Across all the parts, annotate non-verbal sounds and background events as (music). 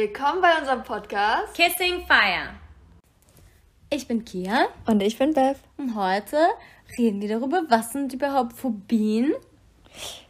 Willkommen bei unserem Podcast Kissing Fire. Ich bin Kia. Und ich bin Beth. Und heute reden wir darüber, was sind überhaupt Phobien?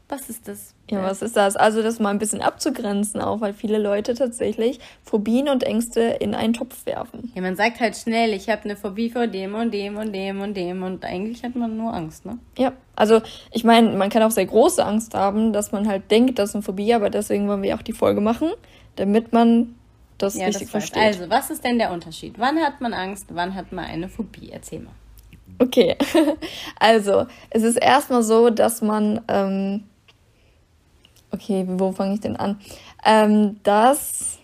Was ist das? Ja, was ist das? Also das mal ein bisschen abzugrenzen auch, weil viele Leute tatsächlich Phobien und Ängste in einen Topf werfen. Ja, man sagt halt schnell, ich habe eine Phobie vor dem und dem und dem und dem und eigentlich hat man nur Angst, ne? Ja, also ich meine, man kann auch sehr große Angst haben, dass man halt denkt, das ist eine Phobie, aber deswegen wollen wir auch die Folge machen, damit man das ja, richtig das versteht. Also, was ist denn der Unterschied? Wann hat man Angst, wann hat man eine Phobie? Erzähl mal. Okay, (laughs) also es ist erstmal so, dass man ähm, Okay, wo fange ich denn an? Ähm, das.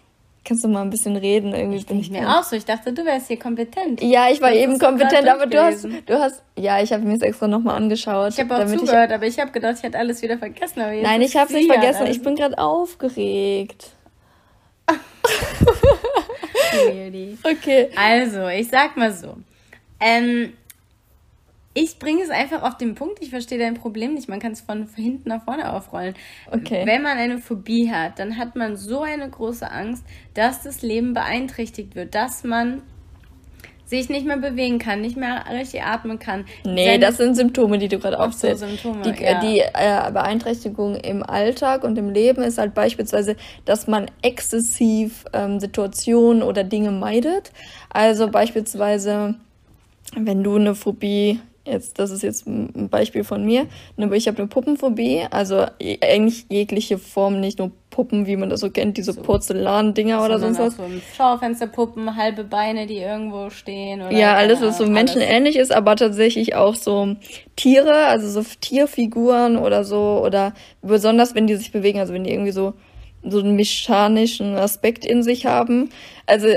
Kannst du mal ein bisschen reden? Irgendwie ich bin ich mir auch so. Ich dachte, du wärst hier kompetent. Ja, ich war das eben kompetent, aber du hast, du hast, ja, ich habe mir das extra nochmal angeschaut. Ich habe auch zugehört, ich, aber ich habe gedacht, ich hätte alles wieder vergessen. Nein, ich habe es nicht vergessen. Ich bin gerade aufgeregt. (laughs) okay. Also, ich sag mal so. Ähm, ich bringe es einfach auf den Punkt. Ich verstehe dein Problem nicht. Man kann es von hinten nach vorne aufrollen. Okay. Wenn man eine Phobie hat, dann hat man so eine große Angst, dass das Leben beeinträchtigt wird, dass man sich nicht mehr bewegen kann, nicht mehr richtig atmen kann. Nee, Wenn, das sind Symptome, die du gerade aufzählst. So, Symptome, die, ja. die äh, Beeinträchtigung im Alltag und im Leben ist halt beispielsweise, dass man exzessiv ähm, Situationen oder Dinge meidet. Also beispielsweise, wenn du eine Phobie jetzt, das ist jetzt ein Beispiel von mir, aber ich habe eine Puppenphobie, also eigentlich jegliche Form, nicht nur Puppen, wie man das so kennt, diese so. Porzellan-Dinger oder sonst was. So Schaufensterpuppen, halbe Beine, die irgendwo stehen. Oder ja, alles, was so menschenähnlich ist, aber tatsächlich auch so Tiere, also so Tierfiguren oder so, oder besonders, wenn die sich bewegen, also wenn die irgendwie so, so einen mechanischen Aspekt in sich haben. Also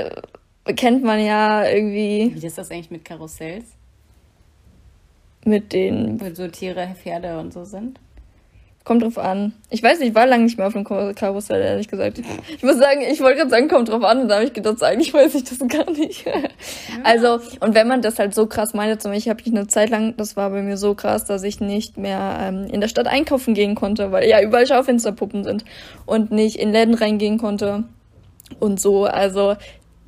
kennt man ja irgendwie. Wie ist das eigentlich mit Karussells? mit den. Wo so Tiere, Pferde und so sind? Kommt drauf an. Ich weiß nicht, ich war lange nicht mehr auf dem Karussell, ehrlich gesagt. Ich muss sagen, ich wollte gerade sagen, kommt drauf an, und da habe ich gedacht, eigentlich weiß ich das (laughs) gar nicht. Also, und wenn man das halt so krass meint, zum Beispiel habe ich eine Zeit lang, das war bei mir so krass, dass ich nicht mehr ähm, in der Stadt einkaufen gehen konnte, weil ja überall Schaufensterpuppen sind und nicht in Läden reingehen konnte und so. Also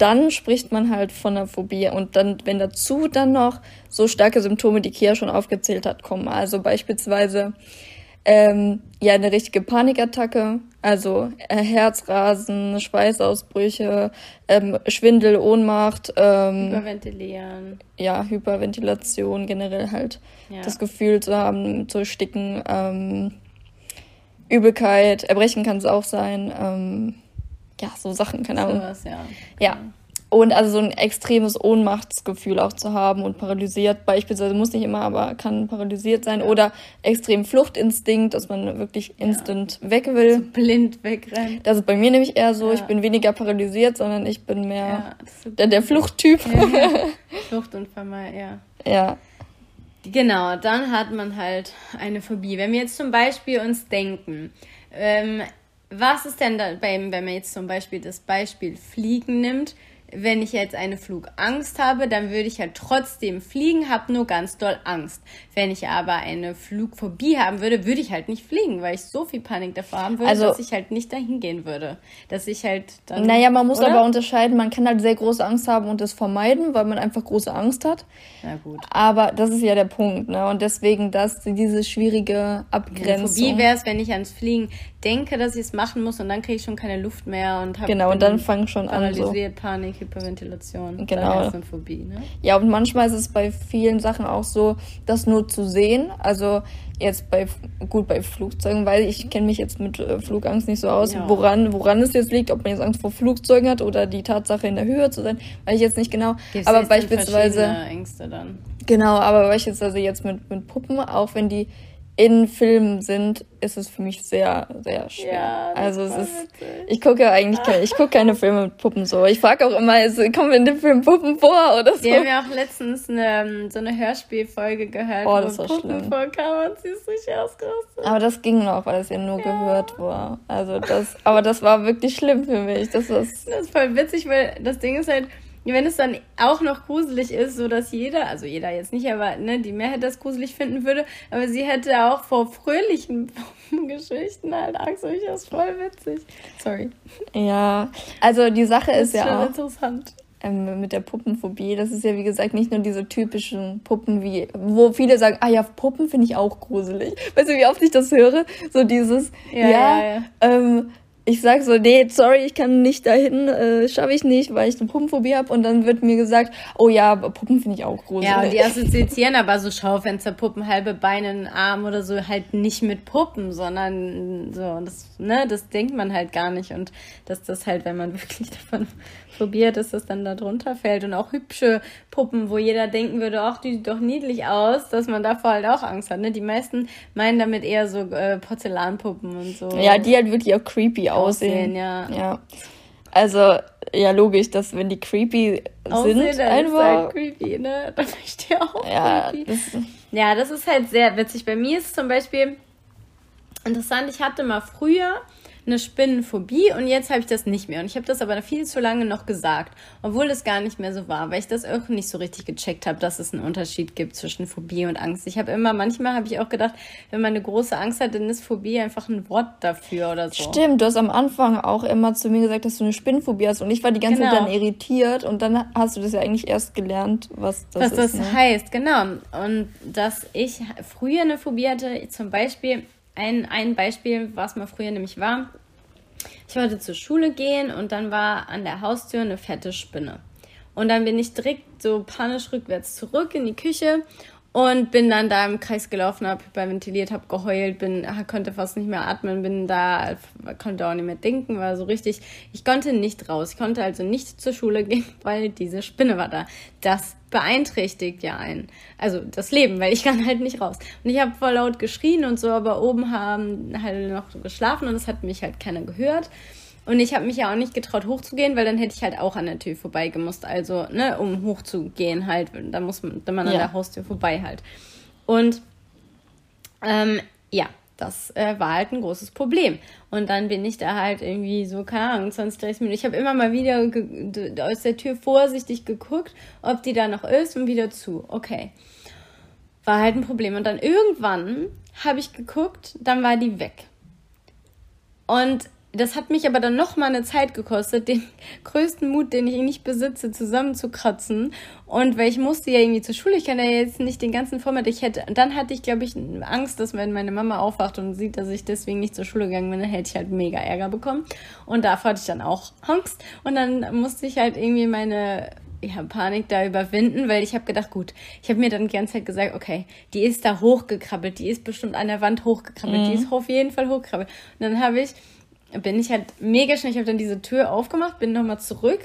dann spricht man halt von einer Phobie. Und dann, wenn dazu dann noch so starke Symptome, die Kia schon aufgezählt hat, kommen, also beispielsweise ähm, ja eine richtige Panikattacke, also äh, Herzrasen, Schweißausbrüche, ähm, Schwindel, Ohnmacht, ähm, Hyperventilieren. Ja, Hyperventilation generell halt ja. das Gefühl zu haben, zu sticken, ähm, Übelkeit, Erbrechen kann es auch sein. Ähm, ja, so Sachen, keine Ahnung. So was, ja. Ja. Und also so ein extremes Ohnmachtsgefühl auch zu haben und paralysiert, beispielsweise muss nicht immer, aber kann paralysiert sein. Ja. Oder extrem Fluchtinstinkt, dass man wirklich instant ja. weg will. So blind wegrennt. Das ist bei mir nämlich eher so, ja. ich bin weniger paralysiert, sondern ich bin mehr der, der Fluchttyp. (laughs) Flucht und Vermeid, ja. Ja. Genau, dann hat man halt eine Phobie. Wenn wir jetzt zum Beispiel uns denken, ähm, was ist denn da, wenn man jetzt zum Beispiel das Beispiel Fliegen nimmt, wenn ich jetzt eine Flugangst habe, dann würde ich halt trotzdem fliegen, habe nur ganz doll Angst. Wenn ich aber eine Flugphobie haben würde, würde ich halt nicht fliegen, weil ich so viel Panik davor haben würde, also, dass ich halt nicht dahin gehen würde. Dass ich halt dann. Naja, man muss oder? aber unterscheiden, man kann halt sehr große Angst haben und das vermeiden, weil man einfach große Angst hat. Na gut. Aber das ist ja der Punkt, ne? Und deswegen das, diese schwierige Abgrenzung. Eine Phobie wäre es, wenn ich ans Fliegen denke, dass ich es machen muss und dann kriege ich schon keine Luft mehr und habe genau und dann fangen schon an so Panik, Hyperventilation, genau. Phobie, ne? Ja und manchmal ist es bei vielen Sachen auch so, das nur zu sehen. Also jetzt bei gut bei Flugzeugen, weil ich kenne mich jetzt mit äh, Flugangst nicht so aus, ja. woran woran es jetzt liegt, ob man jetzt Angst vor Flugzeugen hat oder die Tatsache in der Höhe zu sein, weiß ich jetzt nicht genau. Gibt's aber beispielsweise Ängste dann. Genau, aber beispielsweise jetzt mit mit Puppen, auch wenn die in Filmen sind, ist es für mich sehr, sehr schwer. Ja, also es ist, ich gucke eigentlich keine, ich gucke keine Filme mit Puppen so. Ich frage auch immer, also, kommen in dem Film Puppen vor oder so? Wir haben ja auch letztens eine, so eine Hörspielfolge gehört, oh, das wo war Puppen schlimm. vorkam und sie ist richtig ausgerastet. Aber das ging noch, weil es ja nur ja. gehört war. Also das, aber das war wirklich schlimm für mich. Das, ist, das ist voll witzig, weil das Ding ist halt, wenn es dann auch noch gruselig ist, so dass jeder, also jeder jetzt nicht, aber ne, die Mehrheit das gruselig finden würde, aber sie hätte auch vor fröhlichen (laughs) Geschichten halt Angst. Ich das voll witzig. Sorry. Ja, also die Sache ist, ist schon ja auch interessant. ähm, mit der Puppenphobie. Das ist ja wie gesagt nicht nur diese typischen Puppen, wie wo viele sagen, ah ja, Puppen finde ich auch gruselig. Weißt du, wie oft ich das höre? So dieses, Ja, ja, ja, ja. Ähm, ich sag so, nee, sorry, ich kann nicht dahin, äh, schaffe ich nicht, weil ich eine Puppenphobie habe. Und dann wird mir gesagt, oh ja, Puppen finde ich auch gruselig. Ja, und die (laughs) assoziieren aber so Schaufensterpuppen, halbe Beine, einen Arm oder so halt nicht mit Puppen, sondern so, und das, ne, das denkt man halt gar nicht. Und dass das halt, wenn man (laughs) wirklich davon probiert, dass das dann da drunter fällt. Und auch hübsche Puppen, wo jeder denken würde, ach, die sieht doch niedlich aus, dass man davor halt auch Angst hat. Ne? Die meisten meinen damit eher so äh, Porzellanpuppen und so. Ja, die halt wirklich auch creepy aussehen. Aussehen, ja. Ja. Also, ja, logisch, dass wenn die creepy Aussehen, sind, dann ist einfach. halt creepy, ne? (laughs) Da möchte ich auch ja, creepy. das, Ja, das ist halt sehr witzig. Bei mir ist zum Beispiel interessant, ich hatte mal früher eine Spinnenphobie und jetzt habe ich das nicht mehr. Und ich habe das aber viel zu lange noch gesagt, obwohl das gar nicht mehr so war, weil ich das auch nicht so richtig gecheckt habe, dass es einen Unterschied gibt zwischen Phobie und Angst. Ich habe immer, manchmal habe ich auch gedacht, wenn man eine große Angst hat, dann ist Phobie einfach ein Wort dafür oder so. Stimmt, du hast am Anfang auch immer zu mir gesagt, dass du eine Spinnenphobie hast und ich war die ganze Zeit Genau. dann irritiert und dann hast du das ja eigentlich erst gelernt, was das was ist. das ne? heißt, genau. Und dass ich früher eine Phobie hatte, zum Beispiel, ein, ein Beispiel, was mal früher nämlich war, ich wollte zur Schule gehen und dann war an der Haustür eine fette Spinne. Und dann bin ich direkt so panisch rückwärts zurück in die Küche und bin dann da im Kreis gelaufen, habe hyperventiliert, habe geheult, bin, ah, konnte fast nicht mehr atmen, bin da, konnte auch nicht mehr denken, war so richtig, ich konnte nicht raus. Ich konnte also nicht zur Schule gehen, (laughs) weil diese Spinne war da. Das beeinträchtigt ja einen. Also das Leben, weil ich kann halt nicht raus. Und ich habe voll laut geschrien und so, aber oben haben halt noch so geschlafen und es hat mich halt keiner gehört. Und ich habe mich ja auch nicht getraut, hochzugehen, weil dann hätte ich halt auch an der Tür vorbeigemusst. Also, ne, um hochzugehen halt. Da muss man, wenn man an Ja. der Haustür vorbei halt. Und ähm, ja, das äh, war halt ein großes Problem. Und dann bin ich da halt irgendwie so, keine Ahnung, 20, 30 Minuten. Ich habe immer mal wieder aus der Tür vorsichtig geguckt, ob die da noch ist und wieder zu. Okay. War halt ein Problem. Und dann irgendwann habe ich geguckt, dann war die weg. Und das hat mich aber dann noch mal eine Zeit gekostet, den (laughs) größten Mut, den ich nicht besitze, zusammenzukratzen. Und weil ich musste ja irgendwie zur Schule, ich kann ja jetzt nicht den ganzen Vormittag, ich hätte, dann hatte ich, glaube ich, Angst, dass wenn meine Mama aufwacht und sieht, dass ich deswegen nicht zur Schule gegangen bin, dann hätte ich halt mega Ärger bekommen. Und davor hatte ich dann auch Angst. Und dann musste ich halt irgendwie meine ja, Panik da überwinden, weil ich habe gedacht, gut, ich habe mir dann die ganze Zeit gesagt, okay, die ist da hochgekrabbelt, die ist bestimmt an der Wand hochgekrabbelt, die ist auf jeden Fall hochgekrabbelt. Und dann habe ich, bin ich halt mega schnell, ich habe dann diese Tür aufgemacht, bin nochmal zurück,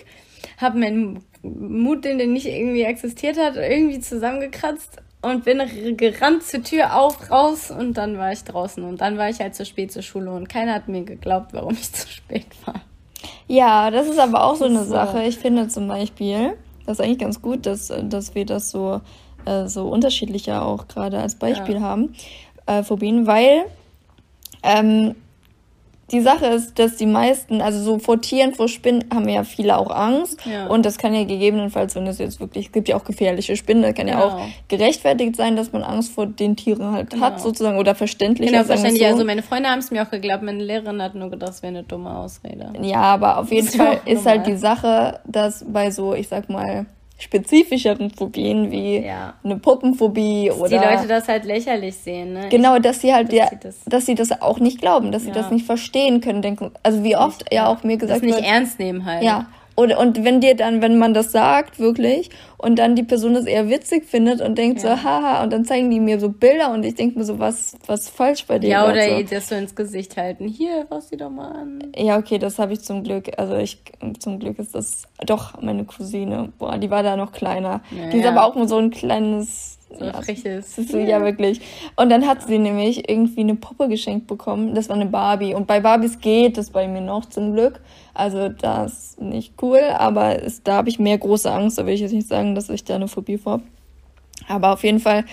habe meinen Mut, den, der nicht irgendwie existiert hat, irgendwie zusammengekratzt und bin gerannt zur Tür auf, raus und dann war ich draußen und dann war ich halt zu spät zur Schule und keiner hat mir geglaubt, warum ich (laughs) zu spät war. Ja, das ist aber auch so eine So. Sache. Ich finde zum Beispiel, das ist eigentlich ganz gut, dass, dass wir das so, äh, so unterschiedlicher auch gerade als Beispiel Ja. haben, äh, Phobien, weil ähm, die Sache ist, dass die meisten, also so vor Tieren, vor Spinnen, haben ja viele auch Angst. Ja. Und das kann ja gegebenenfalls, wenn es jetzt wirklich, es gibt ja auch gefährliche Spinnen, das kann ja Genau. auch gerechtfertigt sein, dass man Angst vor den Tieren halt hat, sozusagen, oder verständlich. Genau, verständlich. so. Also meine Freunde haben es mir auch geglaubt, meine Lehrerin hat nur gedacht, das wäre eine dumme Ausrede. Ja, aber auf jeden Ist ja Fall ist halt normal. die Sache, dass bei so, ich sag mal, spezifischeren Phobien wie Ja. eine Puppenphobie Dass oder die Leute das halt lächerlich sehen, ne? genau, dass sie halt dass der, sie das- dass sie das auch nicht glauben, dass sie Ja. das nicht verstehen können, denken. Also wie oft ja auch mir das gesagt nicht wird, ernst nehmen halt. ja. Und, und wenn dir dann, wenn man das sagt, wirklich, und dann die Person das eher witzig findet und denkt Ja. so, haha, und dann zeigen die mir so Bilder und ich denke mir so, was, was falsch bei dir? Ja, oder so. das so ins Gesicht halten. Hier, fass die doch mal an. Ja, okay, das habe ich zum Glück. Also ich zum Glück ist das doch meine Cousine. Boah, die war da noch kleiner. Ja, die ist ja. aber auch nur so ein kleines. So ein freches. Ist (laughs) ja, wirklich. Und dann hat sie nämlich irgendwie eine Puppe geschenkt bekommen. Das war eine Barbie. Und bei Barbies geht das bei mir noch zum Glück. Also das ist nicht cool, aber ist, da habe ich mehr große Angst. Da will ich jetzt nicht sagen, dass ich da eine Phobie vor habe. Aber auf jeden Fall.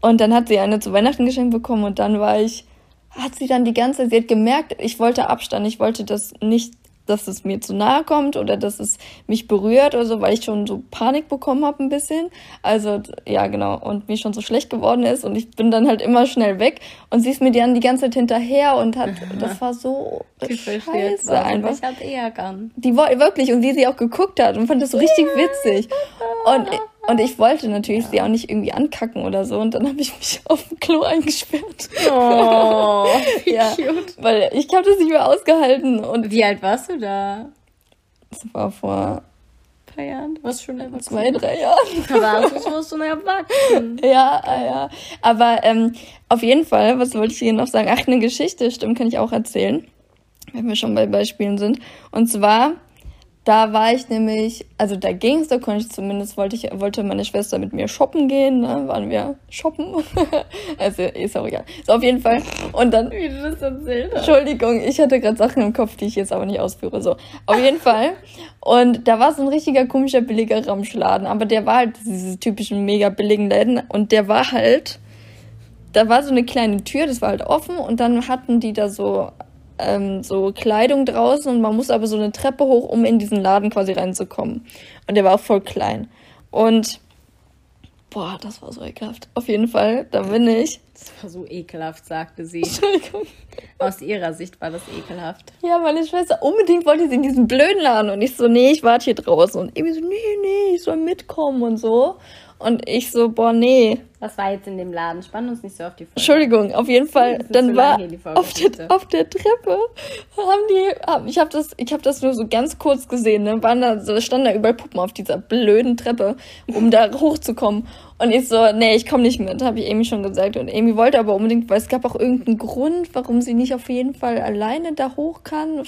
Und dann hat sie eine zu Weihnachten geschenkt bekommen und dann war ich, hat sie dann die ganze Zeit, sie hat gemerkt, ich wollte Abstand, ich wollte das nicht, dass es mir zu nahe kommt oder dass es mich berührt oder so, weil ich schon so Panik bekommen habe ein bisschen. Also ja, genau. Und mir schon so schlecht geworden ist und ich bin dann halt immer schnell weg und sie ist mir dann die ganze Zeit hinterher und hat, (laughs) das war so scheiße einfach. Ich eher gern. Die war wirklich und wie sie auch geguckt hat und fand das so richtig witzig. Und und ich wollte natürlich ja. sie auch nicht irgendwie ankacken oder so. Und dann habe ich mich (laughs) auf dem Klo eingesperrt. Oh, (laughs) wie ja, cute. Weil ich habe das nicht mehr ausgehalten. Und wie alt warst du da? Das war vor ein paar Jahren. Du warst schon erwachsen. Zwei, drei Jahren. Aber du warst schon erwachsen. (laughs) Ja, ja. Aber ähm, auf jeden Fall, was wollte ich hier noch sagen? Ach, eine Geschichte, stimmt, kann ich auch erzählen. Wenn wir schon bei Beispielen sind. Und zwar da war ich nämlich, also da ging es, da konnte ich zumindest, wollte ich, wollte meine Schwester mit mir shoppen gehen, ne? waren wir shoppen. (laughs) also ist auch egal. So auf jeden Fall. Und dann. Wie du das erzählt hast. Entschuldigung, ich hatte gerade Sachen im Kopf, die ich jetzt aber nicht ausführe. So, auf jeden (laughs) Fall. Und da war so ein richtiger komischer billiger Ramschladen, aber der war halt diese typischen mega billigen Läden und der war halt, da war so eine kleine Tür, das war halt offen und dann hatten die da so ähm, so Kleidung draußen und man muss aber so eine Treppe hoch, um in diesen Laden quasi reinzukommen. Und der war auch voll klein. Und boah, das war so ekelhaft. Auf jeden Fall, da bin ich. Das war so ekelhaft, sagte sie. Entschuldigung. Aus ihrer Sicht war das ekelhaft. Ja, meine Schwester unbedingt wollte sie in diesen blöden Laden und ich so, nee, ich warte hier draußen. Und irgendwie so, nee, nee, ich soll mitkommen und so. Und ich so, boah, nee. Was war jetzt in dem Laden? Spann uns nicht so auf die Folge. Entschuldigung, auf jeden Fall. Dann war auf der, auf der Treppe haben die, hab, ich habe das, ich habe das nur so ganz kurz gesehen. Ne, waren da, standen da überall Puppen auf dieser blöden Treppe, um da hochzukommen. Und ich so, nee, ich komme nicht mit, habe ich Amy schon gesagt. Und Amy wollte aber unbedingt, weil es gab auch irgendeinen Grund, warum sie nicht auf jeden Fall alleine da hoch kann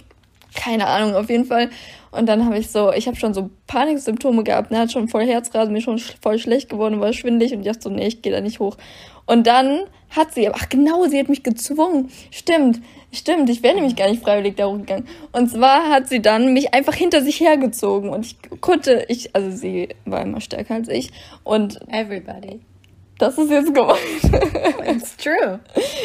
keine Ahnung, auf jeden Fall. Und dann habe ich so, ich habe schon so Paniksymptome gehabt, ne, hat schon voll Herzrasen, mir schon voll schlecht geworden, war schwindelig und ich dachte so, nee, ich gehe da nicht hoch. Und dann hat sie, ach genau, sie hat mich gezwungen. Stimmt, stimmt, ich wäre nämlich gar nicht freiwillig da hochgegangen. Und zwar hat sie dann mich einfach hinter sich hergezogen und ich konnte, ich, also sie war immer stärker als ich und. Everybody. Das ist jetzt gemeint. It's true.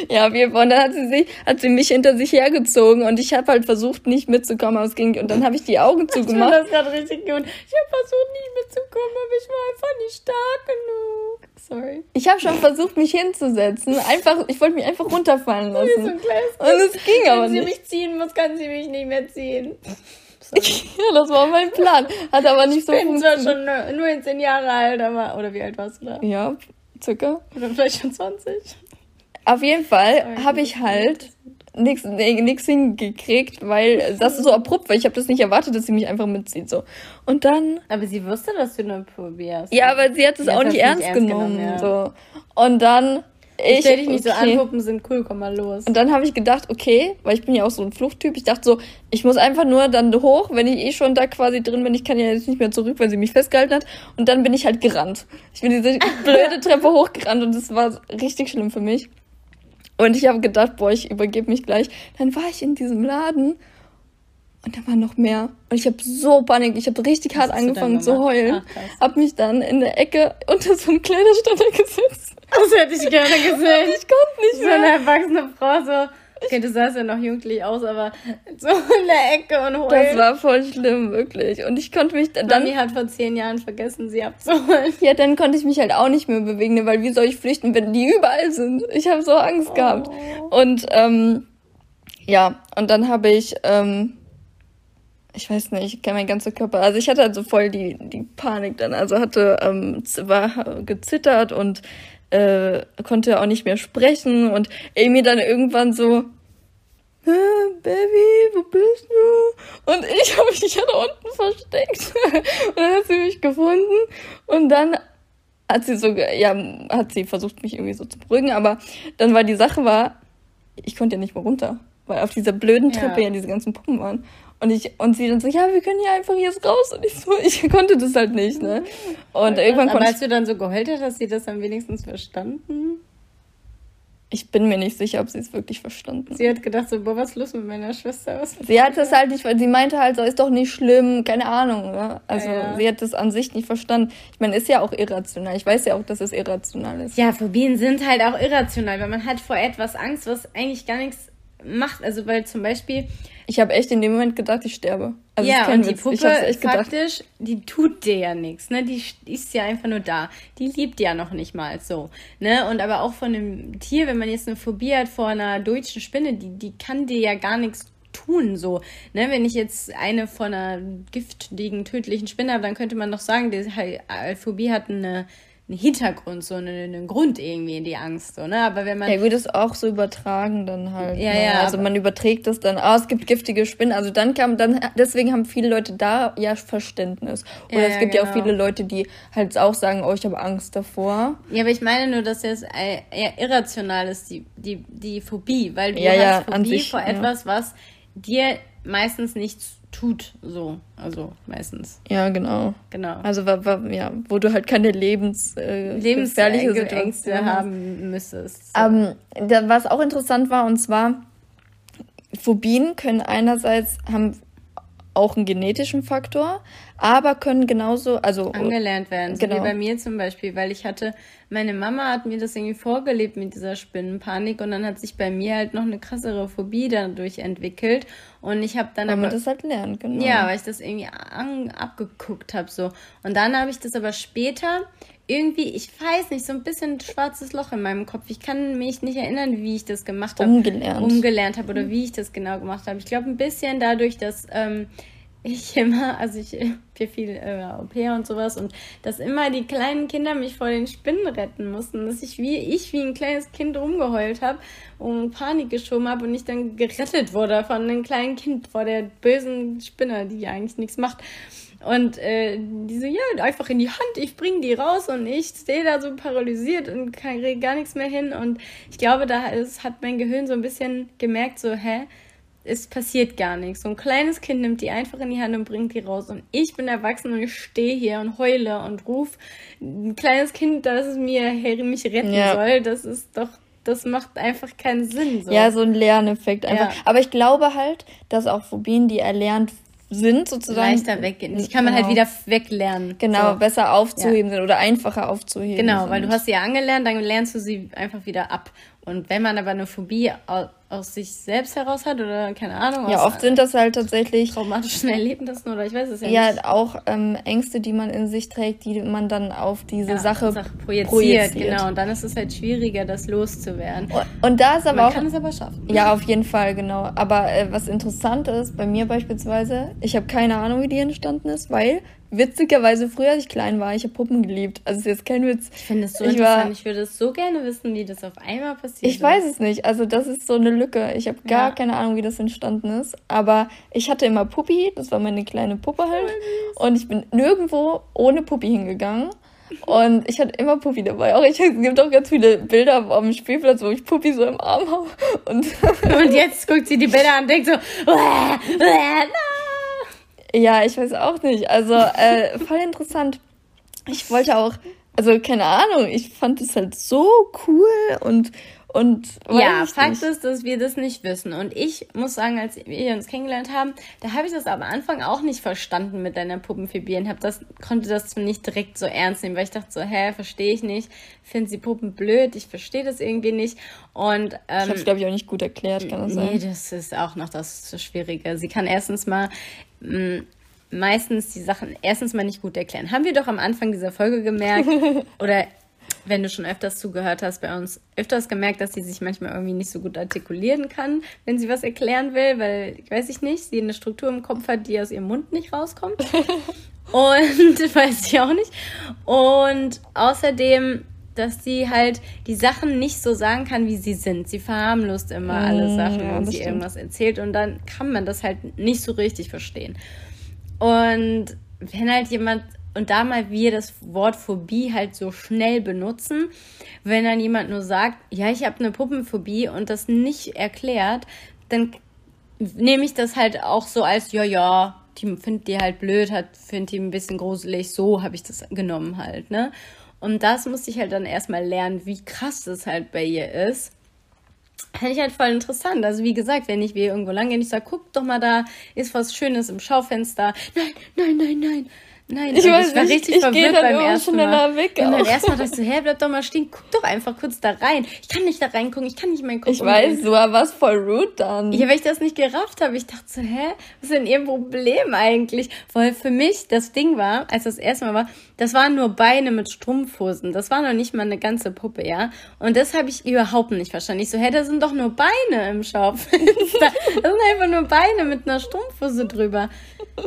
Ja, wir, und dann hat sie sich, hat sie mich hinter sich hergezogen und ich habe halt versucht, nicht mitzukommen, aber es ging, und dann habe ich die Augen zugemacht. Ich das gerade richtig gut. Ich habe versucht, nicht mitzukommen, aber ich war einfach nicht stark genug. Sorry. Ich habe schon versucht, mich hinzusetzen. Einfach, ich wollte mich einfach runterfallen lassen. So und es ging aber nicht. Wenn sie mich ziehen muss, kann sie mich nicht mehr ziehen. (laughs) ja, das war mein Plan. Hat aber nicht ich so funktioniert. Ich bin zwar schon 19 Jahre alt, aber, oder wie alt warst du da? Ja, circa. Oder vielleicht schon 20. Auf jeden Fall habe ich halt nichts nix hingekriegt, weil das ist so abrupt, weil ich habe das nicht erwartet, dass sie mich einfach mitzieht. So. Und dann. Aber sie wusste, dass du eine Phobie hast. Ja, aber sie hat es auch nicht ernst, ernst genommen. genommen ja. so. Und dann ich stell dich nicht okay. so an, Puppen sind cool, komm mal los. Und dann habe ich gedacht, okay, weil ich bin ja auch so ein Fluchttyp, ich dachte so, ich muss einfach nur dann hoch, wenn ich eh schon da quasi drin bin, ich kann ja jetzt nicht mehr zurück, weil sie mich festgehalten hat. Und dann bin ich halt gerannt. Ich bin diese (laughs) blöde Treppe hochgerannt und das war richtig schlimm für mich. Und ich habe gedacht, boah, ich übergebe mich gleich. Dann war ich in diesem Laden und da war noch mehr. Und ich habe so Panik, ich habe richtig hart angefangen zu heulen. Ach, hab mich dann in der Ecke unter so einem Kleiderständer (laughs) gesetzt das hätte ich gerne (laughs) gesehen. Ich konnte nicht mehr. So eine erwachsene Frau, so. Okay, du sahst ja noch jugendlich aus, aber so in der Ecke und holen. Das war voll schlimm, wirklich. Und ich konnte mich dann. Mami hat vor zehn Jahren vergessen, sie abzuholen. Ja, dann konnte ich mich halt auch nicht mehr bewegen, ne, weil wie soll ich flüchten, wenn die überall sind? Ich habe so Angst oh. gehabt. Und ähm, ja, und dann habe ich, ähm, ich weiß nicht, ich kenne mein ganzer Körper. Also ich hatte halt so voll die, die Panik dann. Also hatte, ähm, war gezittert und äh, konnte auch nicht mehr sprechen und Amy dann irgendwann so, Baby, wo bist du? Und ich (laughs) habe mich ja da unten versteckt. (laughs) und dann hat sie mich gefunden und dann hat sie so, ja, hat sie versucht, mich irgendwie so zu beruhigen, aber dann war die Sache war, ich konnte ja nicht mehr runter, weil auf dieser blöden Treppe ja, ja diese ganzen Puppen waren. Und ich, und sie dann so, ja, wir können hier einfach jetzt raus. Und ich so, (laughs) ich konnte das halt nicht, ne? Und irgendwann konnte. Aber als du dann so geheult hast, hast sie das dann wenigstens verstanden? Ich bin mir nicht sicher, ob sie es wirklich verstanden Sie hat gedacht so, boah, was ist los mit meiner Schwester? Was sie hat das halt nicht, weil sie meinte halt so, ist doch nicht schlimm, keine Ahnung, ne? Also, ja, ja. sie hat das an sich nicht verstanden. Ich meine, ist ja auch irrational. Ich weiß ja auch, dass es irrational ist. Ja, Phobien sind halt auch irrational, weil man hat vor etwas Angst, was eigentlich gar nichts macht, also weil zum Beispiel. Ich habe echt in dem Moment gedacht, ich sterbe. Also ja, und die Witz. Puppe faktisch, die tut dir ja nichts, ne? Die ist ja einfach nur da. Die liebt ja noch nicht mal so, ne? Und aber auch von einem Tier, wenn man jetzt eine Phobie hat vor einer deutschen Spinne, die, die kann dir ja gar nichts tun, so. Ne? Wenn ich jetzt eine von einer giftigen, tödlichen Spinne habe, dann könnte man doch sagen, die Phobie hat eine einen Hintergrund, so einen, einen Grund irgendwie in die Angst, so, ne? Aber wenn man. Ja, würde es auch so übertragen dann halt. Ja, ne? ja. Also man überträgt das dann, ah, es gibt giftige Spinnen. Also dann kam, dann, deswegen haben viele Leute da ja Verständnis. Oder ja, es gibt ja, genau. ja auch viele Leute, die halt auch sagen, oh, ich habe Angst davor. Ja, aber ich meine nur, dass das eher irrational ist, die, die, die Phobie, weil du ja, hast Phobie sich, vor etwas, was dir meistens nichts tut, so, also meistens. Ja, genau. Genau. Also ja, wo du halt keine lebens äh, lebensgefährliche Ängste haben müsstest. So. Ähm, da, was auch interessant war und zwar Phobien können einerseits haben auch einen genetischen Faktor, aber können genauso, also angelernt werden. So genau. wie bei mir zum Beispiel, weil ich hatte, meine Mama hat mir das irgendwie vorgelebt mit dieser Spinnenpanik und dann hat sich bei mir halt noch eine krassere Phobie dadurch entwickelt und ich habe dann weil aber, man das halt lernt, genau. Ja, weil ich das irgendwie an, abgeguckt habe so und dann habe ich das aber später irgendwie, ich weiß nicht, so ein bisschen schwarzes Loch in meinem Kopf. Ich kann mich nicht erinnern, wie ich das gemacht habe. Umgelernt. Umgelernt habe oder wie ich das genau gemacht habe. Ich glaube, ein bisschen dadurch, dass ähm, ich (laughs) immer, also ich habe viel äh, Au pair und sowas und dass immer die kleinen Kinder mich vor den Spinnen retten mussten, dass ich wie ich wie ein kleines Kind rumgeheult habe und Panik geschoben habe und ich dann gerettet wurde von einem kleinen Kind vor der bösen Spinne, die eigentlich nichts macht. Und äh, die so, ja, einfach in die Hand, ich bring die raus und ich stehe da so paralysiert und kann gar nichts mehr hin. Und ich glaube, da ist, hat mein Gehirn so ein bisschen gemerkt, so, hä, es passiert gar nichts. So ein kleines Kind nimmt die einfach in die Hand und bringt die raus. Und ich bin erwachsen und ich stehe hier und heule und ruf ein kleines Kind, dass es mir mich retten ja. soll. Das ist doch das macht einfach keinen Sinn. So. Ja, so ein Lerneffekt einfach. Ja. Aber ich glaube halt, dass auch Phobien, die erlernt sind, sozusagen. Leichter weggehen. Die kann man halt genau. halt wieder weglernen. Genau, so. besser aufzuheben ja. sind oder einfacher aufzuheben. Genau, sind. weil du hast sie ja angelernt, dann lernst du sie einfach wieder ab. Und wenn man aber eine Phobie aus sich selbst heraus hat oder keine Ahnung. Ja, oft sind das halt tatsächlich traumatischen Erlebnissen oder ich weiß es ja, ja nicht. Ja, auch ähm, Ängste, die man in sich trägt, die man dann auf diese ja, Sache, Sache projiziert, projiziert, Genau, und dann ist es halt schwieriger, das loszuwerden. Und, und da ist aber man auch. kann es aber schaffen. Ja, auf jeden Fall, genau. Aber äh, was interessant ist, bei mir beispielsweise, ich habe keine Ahnung, wie die entstanden ist, weil witzigerweise früher, als ich klein war, ich habe Puppen geliebt. Also ist jetzt kein Witz. Ich finde es so ich interessant. War, ich würde es so gerne wissen, wie das auf einmal passiert Ich ist. weiß es nicht. Also das ist so eine Lücke. Ich habe gar ja. keine Ahnung, wie das entstanden ist. Aber ich hatte immer Puppi. Das war meine kleine Puppe halt. Und ich bin nirgendwo ohne Puppi hingegangen. Und ich hatte immer Puppi dabei. Auch ich, es gibt auch ganz viele Bilder auf dem Spielplatz, wo ich Puppi so im Arm habe. Und, und jetzt guckt sie die Bilder an und denkt so, (laughs) uah, uah, ja, ich weiß auch nicht. Also äh, voll interessant. Ich wollte auch, also keine Ahnung, ich fand es halt so cool und und ja, Fakt nicht. ist, dass wir das nicht wissen. Und ich muss sagen, als wir uns kennengelernt haben, da habe ich das am Anfang auch nicht verstanden mit deiner Puppenphobie und hab das, konnte das nicht direkt so ernst nehmen, weil ich dachte so, hä, verstehe ich nicht, finde sie Puppen blöd, ich verstehe das irgendwie nicht. Und ähm, ich habe es glaube ich auch nicht gut erklärt, kann das nee, sein? Nee, das ist auch noch das Schwierige. Sie kann erstens mal mh, mm, meistens die Sachen erstens mal nicht gut erklären. Haben wir doch am Anfang dieser Folge gemerkt, (laughs) oder wenn du schon öfters zugehört hast, bei uns öfters gemerkt, dass sie sich manchmal irgendwie nicht so gut artikulieren kann, wenn sie was erklären will, weil, ich weiß ich nicht, sie eine Struktur im Kopf hat, die aus ihrem Mund nicht rauskommt. (laughs) Und (laughs) weiß ich auch nicht. Und außerdem, dass sie halt die Sachen nicht so sagen kann, wie sie sind. Sie verharmlost immer alle mm, Sachen, ja, wenn sie stimmt. irgendwas erzählt und dann kann man das halt nicht so richtig verstehen. Und wenn halt jemand, und da mal wir das Wort Phobie halt so schnell benutzen, wenn dann jemand nur sagt, ja, ich habe eine Puppenphobie und das nicht erklärt, dann nehme ich das halt auch so als, ja, ja, die findet die halt blöd, hat, findet die ein bisschen gruselig, so habe ich das genommen halt, ne? Und das musste ich halt dann erstmal lernen, wie krass das halt bei ihr ist. Fände ich halt voll interessant. Also wie gesagt, wenn ich wir irgendwo lang gehen, ich sage, guck doch mal, da ist was Schönes im Schaufenster. Nein, nein, nein, nein. Nein, ich, weiß ich war richtig ich verwirrt dann beim ersten Mal. Weg und dann erstmal dachte ich so, (laughs) hä, bleib doch mal stehen, guck doch einfach kurz da rein. Ich kann nicht da reingucken, ich kann nicht meinen Kopf Ich weiß, du warst voll rude dann. Ja, weil ich das nicht gerafft habe. Ich dachte so, hä, was ist denn ihr Problem eigentlich? Weil für mich das Ding war, als das erste Mal war, das waren nur Beine mit Strumpfhosen. Das war noch nicht mal eine ganze Puppe, ja. Und das habe ich überhaupt nicht verstanden. Ich so, hä, da sind doch nur Beine im Schaufenster. (laughs) das sind einfach nur Beine mit einer Strumpfhose drüber.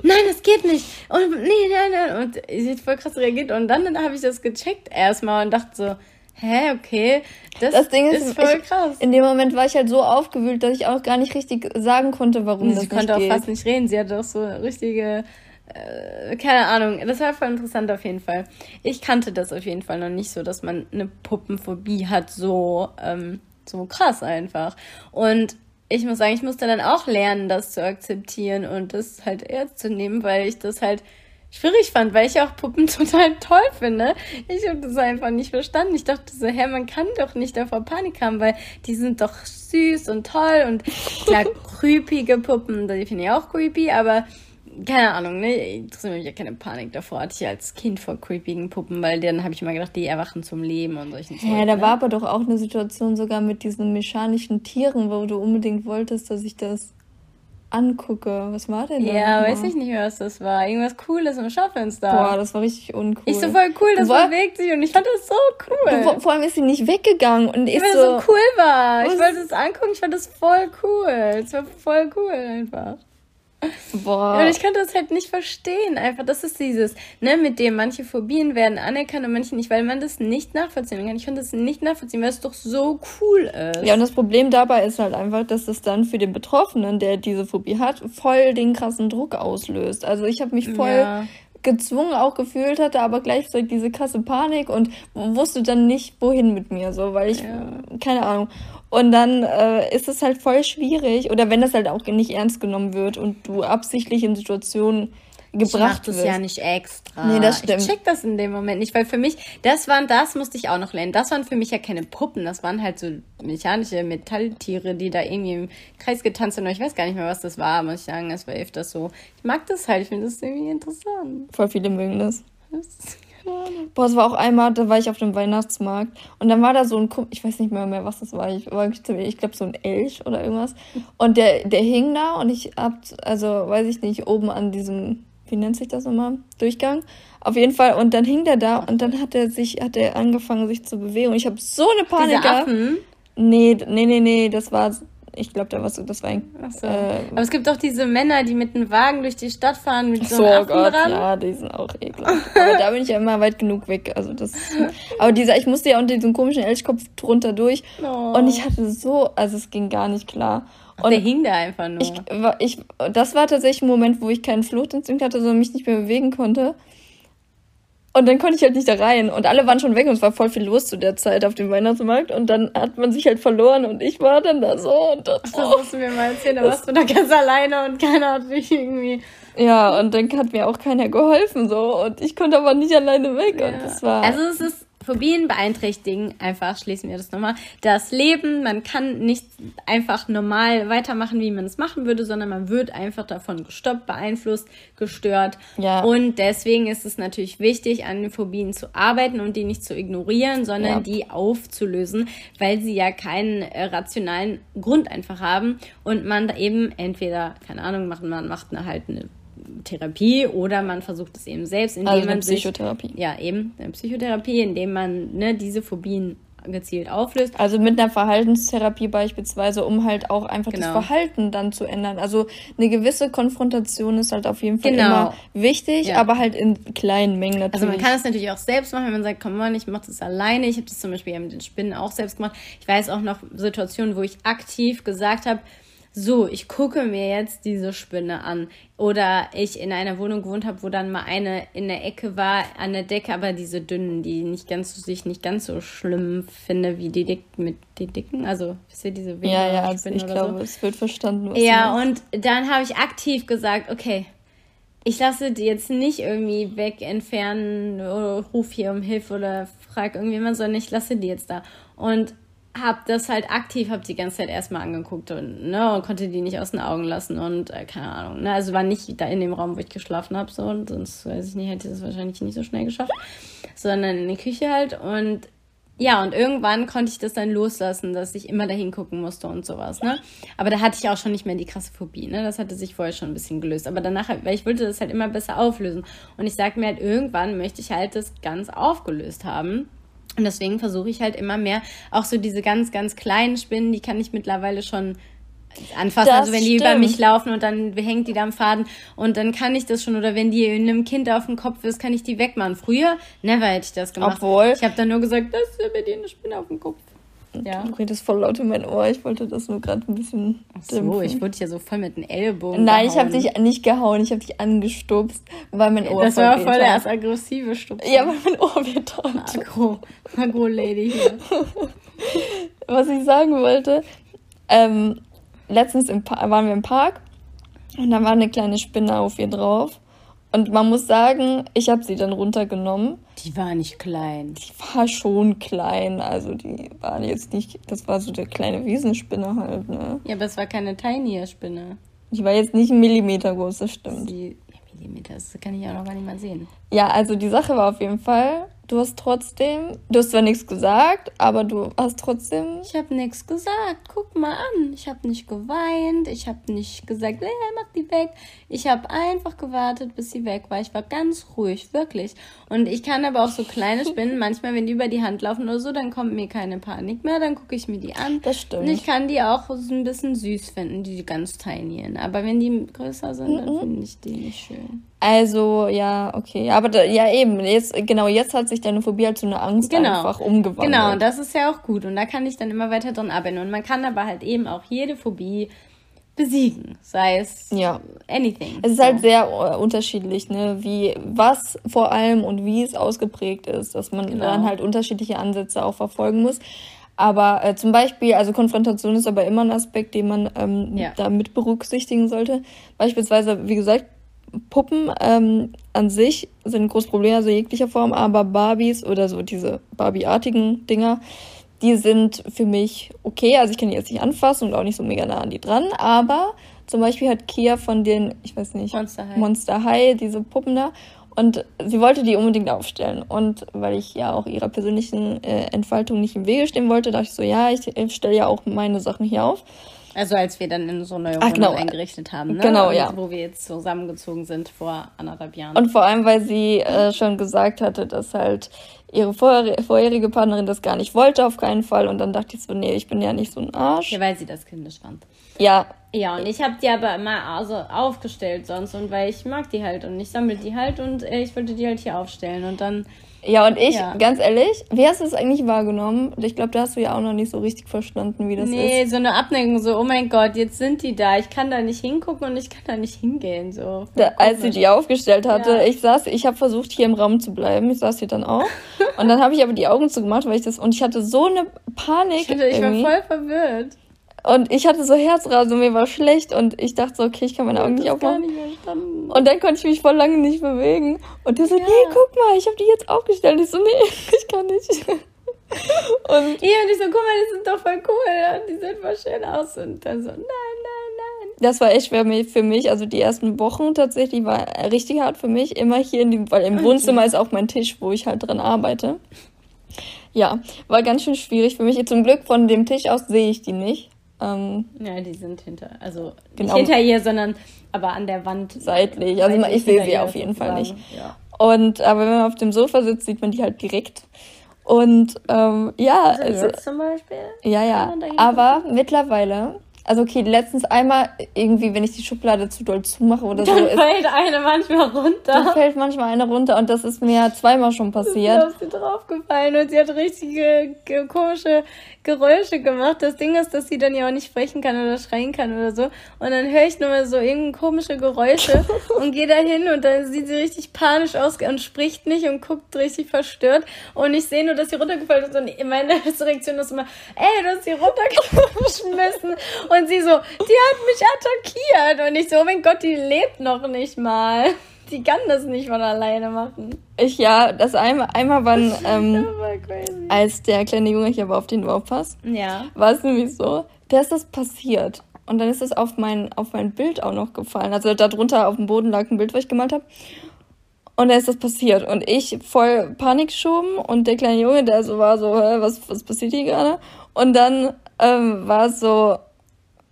Nein, das geht nicht. Und nee, nein, nein. Und sie hat voll krass reagiert. Und dann, dann habe ich das gecheckt erstmal und dachte so, hä, okay, das, das Ding ist, ist voll ich, krass. In dem Moment war ich halt so aufgewühlt, dass ich auch gar nicht richtig sagen konnte, warum sie das nicht geht. Sie konnte auch fast nicht reden. Sie hatte auch so richtige äh, keine Ahnung, das war voll interessant auf jeden Fall. Ich kannte das auf jeden Fall noch nicht so, dass man eine Puppenphobie hat, so, ähm, so krass einfach. Und ich muss sagen, ich musste dann auch lernen, das zu akzeptieren und das halt ernst zu nehmen, weil ich das halt schwierig fand, weil ich auch Puppen (laughs) total toll finde. Ich habe das einfach nicht verstanden. Ich dachte so, hä, man kann doch nicht davor Panik haben, weil die sind doch süß und toll und klar, (laughs) creepige Puppen, die finde ich auch creepy, aber keine Ahnung, ne? Interessiert mich ja keine Panik davor. Hatte ich als Kind vor creepigen Puppen, weil dann habe ich immer gedacht, die erwachen zum Leben und solchen Ja, Zeug, da ne? war aber doch auch eine Situation sogar mit diesen mechanischen Tieren, wo du unbedingt wolltest, dass ich das angucke. Was war denn da? Ja, weiß ich nicht mehr, was das war. Irgendwas Cooles im Schaufenster. Boah, das war richtig uncool. Ich so voll cool, das war, bewegt sich und ich fand das so cool. Du, vor allem ist sie nicht weggegangen und ich Weil so, das so cool war. Ich wollte es angucken, ich fand das voll cool. Es war voll cool einfach. Boah. Und ich kann das halt nicht verstehen. Einfach, das ist dieses, ne, mit dem manche Phobien werden anerkannt und manche nicht, weil man das nicht nachvollziehen kann. Ich kann das nicht nachvollziehen, weil es doch so cool ist. Ja, und das Problem dabei ist halt einfach, dass es dann für den Betroffenen, der diese Phobie hat, voll den krassen Druck auslöst. Also ich habe mich voll ja gezwungen auch gefühlt hatte, aber gleichzeitig diese krasse Panik und wusste dann nicht, wohin mit mir, so, weil ich, ja. keine Ahnung. Und dann äh, ist es halt voll schwierig, oder wenn das halt auch nicht ernst genommen wird und du absichtlich in Situationen gebracht ich das ja nicht extra. Nee, das stimmt. Ich check das in dem Moment nicht, weil für mich, das waren, das musste ich auch noch lernen. Das waren für mich ja keine Puppen, das waren halt so mechanische Metalltiere, die da irgendwie im Kreis getanzt sind. Ich weiß gar nicht mehr, was das war, muss ich sagen. Das war öfters so. Ich mag das halt, ich finde das irgendwie interessant. Voll viele mögen das. Boah, es war auch einmal, da war ich auf dem Weihnachtsmarkt und dann war da so ein ich weiß nicht mehr, mehr, was das war. Ich, ich glaube so ein Elch oder irgendwas. Und der, der hing da und ich hab, also weiß ich nicht, oben an diesem wie nennt sich das nochmal? Durchgang. Auf jeden Fall. Und dann hing der da und dann hat er sich, hat er angefangen, sich zu bewegen. Und ich habe so eine Panik Diese gehabt. Nee, nee, nee, nee, das war, ich glaube, da war so, das war ein. So. Äh, Aber es gibt auch diese Männer, die mit einem Wagen durch die Stadt fahren mit so, so einem Affen Gott, dran. Ja, die sind auch ekelhaft. Aber da bin ich ja immer weit genug weg. Also das. Aber dieser, ich musste ja unter diesem komischen Elchkopf drunter durch. Oh. Und ich hatte so, also es ging gar nicht klar. Und der hing da einfach nur. Ich, ich, das war tatsächlich ein Moment, wo ich keinen Fluchtinstinkt hatte, sondern mich nicht mehr bewegen konnte. Und dann konnte ich halt nicht da rein. Und alle waren schon weg und es war voll viel los zu der Zeit auf dem Weihnachtsmarkt. Und dann hat man sich halt verloren und ich war dann da so und das. Ach, das musst du mir mal erzählen. Da warst du da ganz alleine und keiner hat dich irgendwie. Ja, und dann hat mir auch keiner geholfen so. Und ich konnte aber nicht alleine weg. Ja. Und das war. Also es ist Phobien beeinträchtigen, einfach schließen wir das nochmal, das Leben. Man kann nicht einfach normal weitermachen, wie man es machen würde, sondern man wird einfach davon gestoppt, beeinflusst, gestört. Ja. Und deswegen ist es natürlich wichtig, an den Phobien zu arbeiten und die nicht zu ignorieren, sondern ja. die aufzulösen, weil sie ja keinen äh, rationalen Grund einfach haben und man eben entweder, keine Ahnung, macht, man macht eine halt eine Therapie oder man versucht es eben selbst, indem also man Psychotherapie. Sich, ja, eben eine Psychotherapie, indem man ne, diese Phobien gezielt auflöst. Also mit einer Verhaltenstherapie beispielsweise, um halt auch einfach genau. das Verhalten dann zu ändern. Also eine gewisse Konfrontation ist halt auf jeden Fall genau. immer wichtig, ja. aber halt in kleinen Mengen natürlich. Also man kann es natürlich auch selbst machen, wenn man sagt, komm mal, ich mache das alleine. Ich habe das zum Beispiel mit den Spinnen auch selbst gemacht. Ich weiß auch noch Situationen, wo ich aktiv gesagt habe, so, ich gucke mir jetzt diese Spinne an. Oder ich in einer Wohnung gewohnt habe, wo dann mal eine in der Ecke war, an der Decke, aber diese dünnen, die nicht ganz so, sich nicht ganz so schlimm finde wie die dicken mit die dicken. Also, wisst ihr, diese Ja, ja, also ich glaube, so. es wird verstanden. ja, und dann habe ich aktiv gesagt, okay, ich lasse die jetzt nicht irgendwie weg entfernen oder ruf hier um Hilfe oder frag irgendjemand, sondern ich lasse die jetzt da. Und hab das halt aktiv, hab die ganze Zeit erstmal angeguckt und, ne, konnte die nicht aus den Augen lassen und äh, keine Ahnung, ne, also war nicht da in dem Raum, wo ich geschlafen habe, so, und sonst, weiß ich nicht, hätte ich das wahrscheinlich nicht so schnell geschafft, sondern in die Küche halt und ja, und irgendwann konnte ich das dann loslassen, dass ich immer dahin gucken musste und sowas, ne? Aber da hatte ich auch schon nicht mehr die krasse Phobie, ne? Das hatte sich vorher schon ein bisschen gelöst. Aber danach, weil ich wollte das halt immer besser auflösen. Und ich sag mir halt, irgendwann möchte ich halt das ganz aufgelöst haben. Und deswegen versuche ich halt immer mehr, auch so diese ganz, ganz kleinen Spinnen, die kann ich mittlerweile schon anfassen. Das also wenn die stimmt. über mich laufen und dann hängt die da am Faden und dann kann ich das schon. Oder wenn die einem Kind auf den Kopf ist, kann ich die wegmachen. Früher, never hätte ich das gemacht. Obwohl. Ich habe dann nur gesagt, das ist bei dir eine Spinne auf dem Kopf. Ja. Du redest voll laut in mein Ohr. Ich wollte das nur gerade ein bisschen. Ach so, dämpfen. ich wurde ja so voll mit den Ellbogen. Nein, gehauen. ich habe dich nicht gehauen. Ich habe dich angestupst, weil mein Ohr Das war voll der erst aggressive Stupsen. Ja, weil mein Ohr wird Agro, Agro-Lady hier. (laughs) Was ich sagen wollte, ähm, letztens waren wir im Park und da war eine kleine Spinne auf ihr drauf. Und man muss sagen, ich habe sie dann runtergenommen. Die war nicht klein. Die war schon klein. Also die war jetzt nicht, das war so der kleine Wiesenspinne halt, ne? Ja, aber es war keine Tiny-Spinne. Die war jetzt nicht ein Millimeter groß, das stimmt. Die, ja, Millimeter, das kann ich auch noch gar nicht mal sehen. Ja, also die Sache war auf jeden Fall, du hast trotzdem, du hast zwar nichts gesagt, aber du hast trotzdem. Ich habe nichts gesagt. Guck mal an. Ich habe nicht geweint. Ich habe nicht gesagt, äh, mach die weg. Ich habe einfach gewartet, bis sie weg war. Ich war ganz ruhig, wirklich. Und ich kann aber auch so kleine Spinnen, (laughs) manchmal, wenn die über die Hand laufen oder so, dann kommt mir keine Panik mehr. Dann gucke ich mir die an. Das stimmt. Und ich kann die auch so ein bisschen süß finden, die ganz tiny. Aber wenn die größer sind, dann mhm. finde ich die nicht schön. Also, ja, okay. Aber da, ja, eben, jetzt, genau, jetzt hat sich deine Phobie halt zu einer Angst genau. einfach umgewandelt. Genau, und das ist ja auch gut. Und da kann ich dann immer weiter dran arbeiten. Und man kann aber halt eben auch jede Phobie besiegen, sei es ja. anything. Es ist so. halt sehr uh, unterschiedlich, ne, wie, was vor allem und wie es ausgeprägt ist, dass man genau. dann halt unterschiedliche Ansätze auch verfolgen muss. Aber äh, zum Beispiel, also Konfrontation ist aber immer ein Aspekt, den man ähm, ja. da mit berücksichtigen sollte. Beispielsweise, wie gesagt, Puppen ähm, an sich sind ein großes Problem, also jeglicher Form, aber Barbies oder so diese Barbie-artigen Dinger, die sind für mich okay. Also ich kann die jetzt nicht anfassen und auch nicht so mega nah an die dran, aber zum Beispiel hat Kia von den, ich weiß nicht, Monster High, Monster High diese Puppen da und sie wollte die unbedingt aufstellen. Und weil ich ja auch ihrer persönlichen äh, Entfaltung nicht im Wege stehen wollte, dachte ich so, ja, ich, ich stelle ja auch meine Sachen hier auf. Also als wir dann in so eine Wohnung genau. eingerichtet haben, ne? Genau, ja. Wo wir jetzt zusammengezogen sind vor anderthalb Jahren. Und vor allem, weil sie äh, schon gesagt hatte, dass halt ihre vorherige Partnerin das gar nicht wollte, auf keinen Fall. Und dann dachte ich so, nee, ich bin ja nicht so ein Arsch. Ja, weil sie das kindisch fand. Ja. Ja, und ich habe die aber immer also aufgestellt sonst und weil ich mag die halt und ich sammle die halt und äh, ich wollte die halt hier aufstellen und dann ja, und ich, ja. ganz ehrlich, wie hast du es eigentlich wahrgenommen? Ich glaube, da hast du ja auch noch nicht so richtig verstanden, wie das nee, ist. Nee, so eine Abneigung, so, oh mein Gott, jetzt sind die da. Ich kann da nicht hingucken und ich kann da nicht hingehen. So. Da, als sie die aufgestellt hatte, ja. ich saß, ich habe versucht, hier im Raum zu bleiben. Ich saß hier dann auch. und dann habe ich aber die Augen zugemacht, weil ich das, und ich hatte so eine Panik. Ich, hatte, ich war voll verwirrt. Und ich hatte so Herzrasen, mir war schlecht und ich dachte so, okay, ich kann meine Augen nicht aufmachen. Nicht und dann konnte ich mich voll lange nicht bewegen. Und der so, ja. nee, guck mal, ich habe die jetzt aufgestellt. Und ich so, nee, (laughs) ich kann nicht. (laughs) Und, ja, und ich so, guck mal, die sind doch voll cool. Die sehen voll schön aus. Und dann so, nein, nein, nein. Das war echt schwer für mich. Also die ersten Wochen tatsächlich war richtig hart für mich. Immer hier in dem, weil im Wohnzimmer ist auch mein Tisch, wo ich halt dran arbeite. Ja, war ganz schön schwierig für mich. Zum Glück von dem Tisch aus sehe ich die nicht. Ähm, ja, die sind hinter, also genau. nicht hinter ihr, sondern aber an der Wand. Seitlich. Also seitlich ich sehe sie auf jeden Fall nicht. Ja. Und aber wenn man auf dem Sofa sitzt, sieht man die halt direkt. Und ähm, ja, also, also zum Beispiel. Ja, ja. Aber mittlerweile also okay, letztens einmal irgendwie, wenn ich die Schublade zu doll zumache oder dann so. Dann fällt eine manchmal runter. Dann fällt manchmal eine runter und das ist mir zweimal schon passiert. Ist mir draufgefallen und sie hat richtige komische Geräusche gemacht. Das Ding ist, dass sie dann ja auch nicht sprechen kann oder schreien kann oder so. Und dann höre ich nur mal so irgendeine komische Geräusche (laughs) und gehe da hin und dann sieht sie richtig panisch aus und spricht nicht und guckt richtig verstört. Und ich sehe nur, dass sie runtergefallen ist und meine (laughs) Reaktion ist immer, ey, du hast sie runtergeschmissen. Und sie so, die hat mich attackiert. Und ich so, oh mein Gott, die lebt noch nicht mal. die kann das nicht von alleine machen. Ich, ja, das einmal, einmal wann, ähm, als der kleine Junge hier war, auf den du aufpasst, Ja. war es nämlich so, der ist das passiert. Und dann ist es auf mein, auf mein Bild auch noch gefallen. Also darunter auf dem Boden lag ein Bild, was ich gemalt habe. Und da ist das passiert. Und ich voll Panik geschoben und der kleine Junge, der so war so, was, was passiert hier gerade? Und dann ähm, war es so,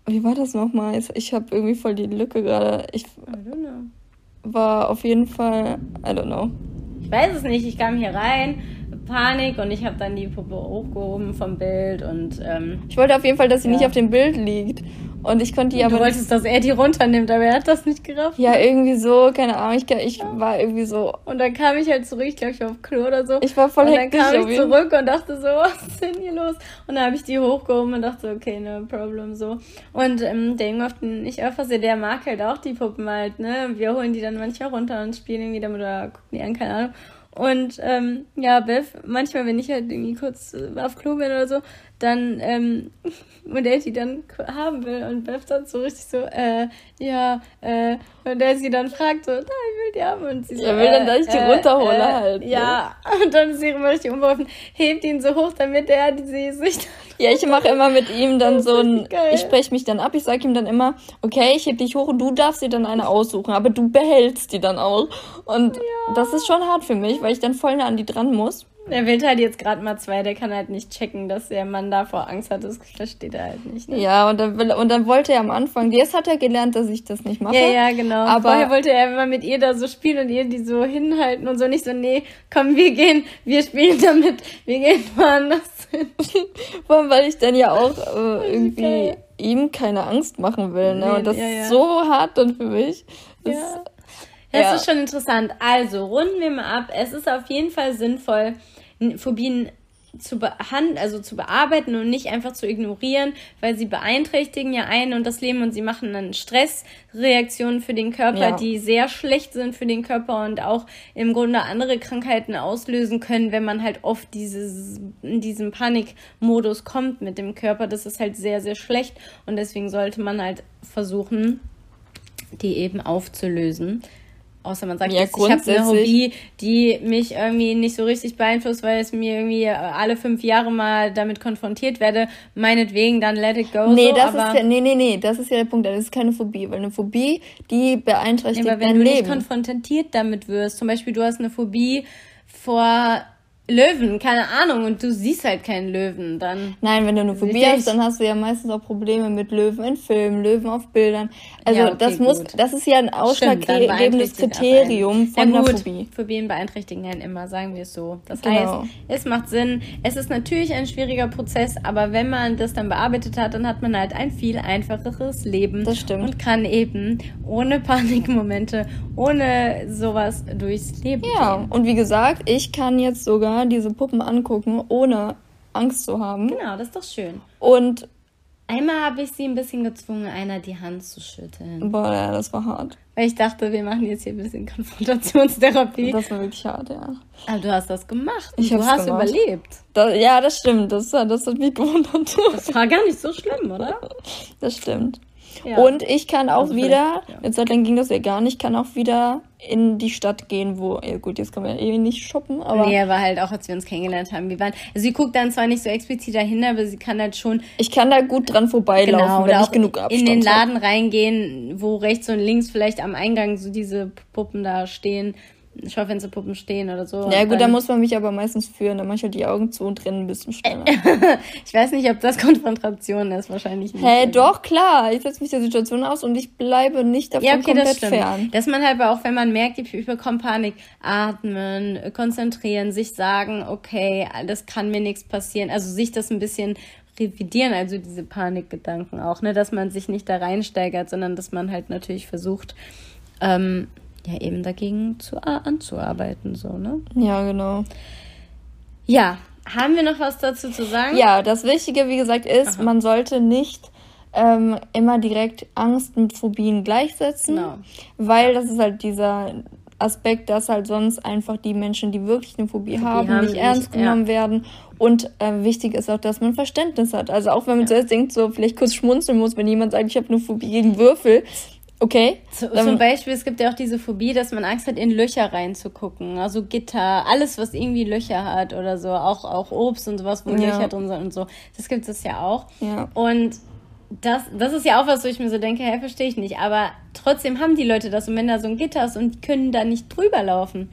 wie war das nochmal? Ich habe irgendwie voll die Lücke gerade. Ich war auf jeden Fall, I don't know. Ich weiß es nicht, ich kam hier rein, Panik und ich habe dann die Puppe hochgehoben vom Bild und ähm, Ich wollte auf jeden Fall, dass sie Ja. nicht auf dem Bild liegt. Und ich konnte die du aber nicht wolltest, dass er die runternimmt, aber er hat das nicht gerafft. Ja, irgendwie so, keine Ahnung, ich, ich war irgendwie so, Und dann kam ich halt zurück, ich glaube, ich war auf Klo oder so. ich war voll und dann kam ich zurück und dachte so, (laughs) was ist denn hier los? Und dann habe ich die hochgehoben und dachte, okay, no problem, so. Und ähm, der Junge, auf den ich aufpasse, der mag halt auch die Puppen halt, ne? Wir holen die dann manchmal runter und spielen irgendwie damit oder gucken die an, keine Ahnung. Und ähm, ja, Beth, manchmal, wenn ich halt irgendwie kurz äh, auf Klo bin oder so, dann, ähm, (laughs) und die dann haben will und Beth dann so richtig so, äh, ja, äh, und sie dann fragt so, da, ich will die haben und sie so, Ja, will dann, äh, dass ich die äh, runterhole äh, halt? Ja, (laughs) und dann ist sie immer richtig unbeholfen, hebt ihn so hoch, damit er die sich Ja, ich mache immer mit ihm dann so ein, ich spreche mich dann ab, ich sage ihm dann immer, okay, ich heb dich hoch und du darfst dir dann eine aussuchen, aber du behältst die dann auch. Und das ist schon hart für mich, weil ich dann voll nah an die dran muss. Er will halt jetzt gerade mal zwei, der kann halt nicht checken, dass der Mann davor Angst hat, das versteht er halt nicht. Ne? Ja, und dann, will, und dann wollte er am Anfang, jetzt hat er gelernt, dass ich das nicht mache. Ja, ja, genau. Aber- Vorher wollte er immer mit ihr da so spielen und ihr die so hinhalten und so nicht so, nee, komm, wir gehen, wir spielen (laughs) damit, wir gehen woanders hin. (laughs) Vor allem, weil ich dann ja auch äh, (laughs) irgendwie geil. ihm keine Angst machen will. Ne? Und das ja, ja. ist so hart dann für mich. Das, Ja. Das Ja. ist schon interessant. Also, runden wir mal ab. Es ist auf jeden Fall sinnvoll, Phobien zu behandeln, also zu bearbeiten und nicht einfach zu ignorieren, weil sie beeinträchtigen ja einen und das Leben und sie machen dann Stressreaktionen für den Körper, Ja. die sehr schlecht sind für den Körper und auch im Grunde andere Krankheiten auslösen können, wenn man halt oft dieses, in diesem Panikmodus kommt mit dem Körper. Das ist halt sehr, sehr schlecht und deswegen sollte man halt versuchen, die eben aufzulösen. Außer man sagt, Ja, jetzt, ich habe eine Hobby, die mich irgendwie nicht so richtig beeinflusst, weil es mir irgendwie alle fünf Jahre mal damit konfrontiert werde. Meinetwegen, dann let it go. Nee, so, das ist ja, nee, nee, nee, das ist ja der Punkt, das ist keine Phobie, weil eine Phobie, die beeinträchtigt aber wenn dein du nicht konfrontiert damit wirst, zum Beispiel du hast eine Phobie vor Löwen, keine Ahnung, und du siehst halt keinen Löwen, dann Nein, wenn du eine Phobie hast, dann hast du ja meistens auch Probleme mit Löwen in Filmen, Löwen auf Bildern. Also Ja, okay, das muss, gut. das ist ja ein ausschlaggebendes Kriterium von Na einer gut, Phobie. Phobien beeinträchtigen einen immer, sagen wir es so. Das Genau. heißt, es macht Sinn. Es ist natürlich ein schwieriger Prozess, aber wenn man das dann bearbeitet hat, dann hat man halt ein viel einfacheres Leben. Das stimmt. Und kann eben ohne Panikmomente, ohne sowas durchs Leben Ja, gehen. und wie gesagt, ich kann jetzt sogar diese Puppen angucken, ohne Angst zu haben. Genau, das ist doch schön. Und, Einmal habe ich sie ein bisschen gezwungen, einer die Hand zu schütteln. boah, ja, das war hart. Weil ich dachte, wir machen jetzt hier ein bisschen Konfrontationstherapie. Das war wirklich hart, ja. Aber du hast das gemacht. Ich du hast gemacht. überlebt. Das, ja, das stimmt. Das, das hat mich (laughs) gewundert. Das war gar nicht so schlimm, oder? Das stimmt. Ja. Und ich kann auch Also wieder, ja. eine Zeit lang ging das ja gar nicht, kann auch wieder in die Stadt gehen, wo, ja gut, jetzt kann man ja eh nicht shoppen, aber nee, aber halt auch, als wir uns kennengelernt haben. Wir waren, also sie guckt dann zwar nicht so explizit dahin, aber sie kann halt schon ich kann da gut dran vorbeilaufen, genau, wenn ich genug Abstand in den hab. Laden reingehen, wo rechts und links vielleicht am Eingang so diese Puppen da stehen, Schaufensterpuppen stehen oder so. Ja gut, da muss man mich aber meistens führen, dann mache ich halt die Augen zu und renne ein bisschen schneller. (laughs) Ich weiß nicht, ob das Konfrontation ist, wahrscheinlich nicht. Hä, doch, klar, ich setze mich der Situation aus und ich bleibe nicht davon Ja, okay, komplett das stimmt. fern. Dass man halt auch, wenn man merkt, ich, bekomme Panik, atmen, konzentrieren, sich sagen, okay, das kann mir nichts passieren. Also sich das ein bisschen revidieren, also diese Panikgedanken auch, ne, dass man sich nicht da reinsteigert, sondern dass man halt natürlich versucht, ähm, ja, eben dagegen zu, anzuarbeiten, so, ne? Ja, genau. Ja, haben wir noch was dazu zu sagen? Ja, das Wichtige, wie gesagt, ist, man sollte nicht ähm, immer direkt Angst mit Phobien gleichsetzen, Genau. weil das ist halt dieser Aspekt, dass halt sonst einfach die Menschen, die wirklich eine Phobie, haben, haben, nicht nicht- ernst ja. genommen werden. Und äh, wichtig ist auch, dass man Verständnis hat. Also auch wenn man zuerst denkt, so vielleicht kurz schmunzeln muss, wenn jemand sagt, ich habe eine Phobie gegen Würfel. Okay. Zu, zum Beispiel, es gibt ja auch diese Phobie, dass man Angst hat, in Löcher reinzugucken. Also Gitter, alles, was irgendwie Löcher hat oder so. Auch, auch Obst und sowas, wo ja. Löcher drin sind und so. Das gibt es ja auch. Ja. Und das, das ist ja auch was, wo ich mir so denke, hä, verstehe ich nicht. Aber trotzdem haben die Leute das und wenn da so ein Gitter ist und die können da nicht drüber laufen.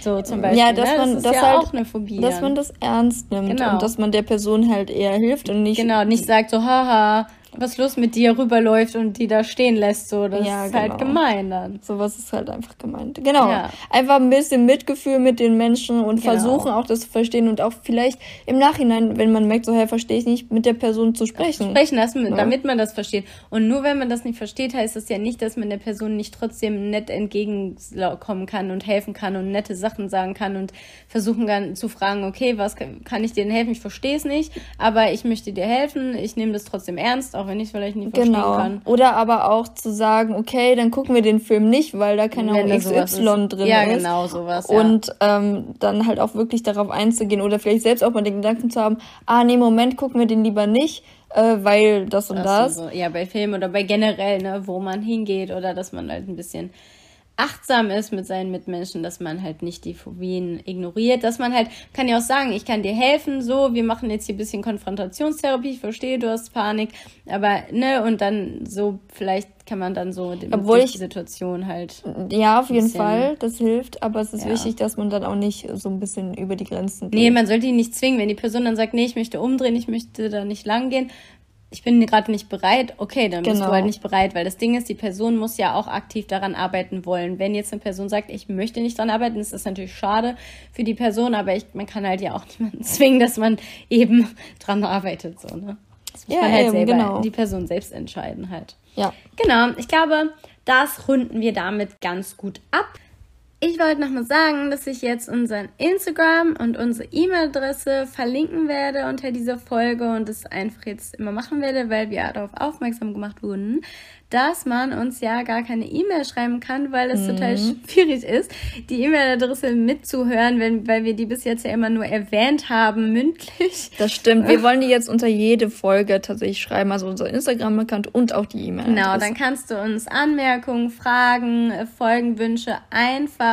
So zum Beispiel. Ja, dass ne? man das, das ja halt, auch eine Phobie. Dass man das ernst nimmt genau. und dass man der Person halt eher hilft und nicht. Genau, nicht sagt so, haha, was los mit dir rüberläuft und die da stehen lässt, so das ja, ist halt genau. halt gemein dann. Sowas ist halt einfach gemeint. Genau. Ja. Einfach ein bisschen Mitgefühl mit den Menschen und genau. versuchen auch das zu verstehen und auch vielleicht im Nachhinein, wenn man merkt, so hey, verstehe ich nicht, mit der Person zu sprechen. Sprechen lassen, ja. damit man das versteht. Und nur wenn man das nicht versteht, heißt das ja nicht, dass man der Person nicht trotzdem nett entgegenkommen kann und helfen kann und nette Sachen sagen kann und versuchen kann zu fragen, okay, was kann ich dir denn helfen? Ich verstehe es nicht, aber ich möchte dir helfen, ich nehme das trotzdem ernst, auch wenn ich es vielleicht nicht verstehen genau. kann. Oder aber auch zu sagen, okay, dann gucken wir den Film nicht, weil da keine Ahnung XY drin ja, ist. Ja, genau, sowas. Ja. Und ähm, dann halt auch wirklich darauf einzugehen oder vielleicht selbst auch mal den Gedanken zu haben, ah nee, Moment, gucken wir den lieber nicht, äh, weil das und das. So. Ja, bei Filmen oder bei generell, ne, wo man hingeht oder dass man halt ein bisschen achtsam ist mit seinen Mitmenschen, dass man halt nicht die Phobien ignoriert, dass man halt, kann ja auch sagen, ich kann dir helfen, so, wir machen jetzt hier ein bisschen Konfrontationstherapie, ich verstehe, du hast Panik, aber, ne, und dann so, vielleicht kann man dann so die, Obwohl ich, die Situation halt. Ja, auf jeden Fall, das hilft, aber es ist ja. wichtig, dass man dann auch nicht so ein bisschen über die Grenzen geht. Nee, man sollte ihn nicht zwingen, wenn die Person dann sagt, nee, ich möchte umdrehen, ich möchte da nicht lang gehen, ich bin gerade nicht bereit, okay, dann genau. bist du halt genau. nicht bereit, weil das Ding ist, die Person muss ja auch aktiv daran arbeiten wollen. Wenn jetzt eine Person sagt, ich möchte nicht daran arbeiten, ist das natürlich schade für die Person, aber ich, man kann halt ja auch (laughs) niemanden zwingen, dass man eben dran arbeitet, so, ne? Das muss ja, man halt eben, selber, genau. die Person selbst entscheiden halt. Ja. Genau, ich glaube, das runden wir damit ganz gut ab. Ich wollte nochmal sagen, dass ich jetzt unseren Instagram und unsere E-Mail-Adresse verlinken werde unter dieser Folge und das einfach jetzt immer machen werde, weil wir darauf aufmerksam gemacht wurden, dass man uns ja gar keine E-Mail schreiben kann, weil es mhm. total schwierig ist, die E-Mail-Adresse mitzuhören, wenn, weil wir die bis jetzt ja immer nur erwähnt haben, mündlich. Das stimmt. Wir (laughs) wollen die jetzt unter jede Folge tatsächlich schreiben, also unser Instagram-Account und auch die E-Mail. Genau, dann kannst du uns Anmerkungen, Fragen, Folgenwünsche einfach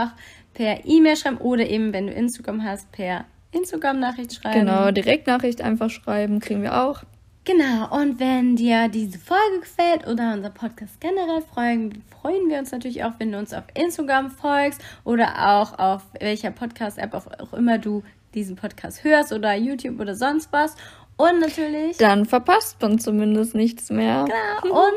per E-Mail schreiben oder eben, wenn du Instagram hast, per Instagram-Nachricht schreiben. Genau, Direktnachricht einfach schreiben, kriegen wir auch. Genau, und wenn dir diese Folge gefällt oder unser Podcast generell freuen, freuen wir uns natürlich auch, wenn du uns auf Instagram folgst oder auch auf welcher Podcast-App auch immer du diesen Podcast hörst oder YouTube oder sonst was. Und natürlich. Dann verpasst man zumindest nichts mehr. Genau. (laughs) Und